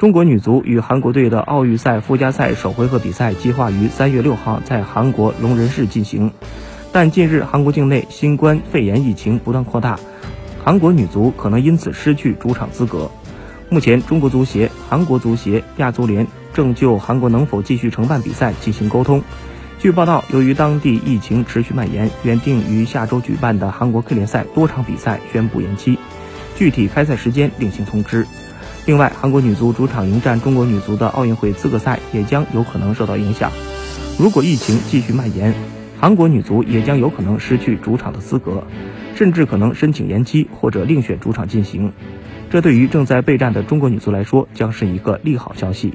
中国女足与韩国队的奥运赛附加赛首回合比赛计划于三月六号在韩国龙仁市进行，但近日韩国境内新冠肺炎疫情不断扩大，韩国女足可能因此失去主场资格。目前，中国足协、韩国足协、亚足联正就韩国能否继续承办比赛进行沟通。据报道，由于当地疫情持续蔓延，原定于下周举办的韩国 K 联赛多场比赛宣布延期，具体开赛时间另行通知。另外，韩国女足主场迎战中国女足的奥运会资格赛也将有可能受到影响。如果疫情继续蔓延，韩国女足也将有可能失去主场的资格，甚至可能申请延期或者另选主场进行。这对于正在备战的中国女足来说，将是一个利好消息。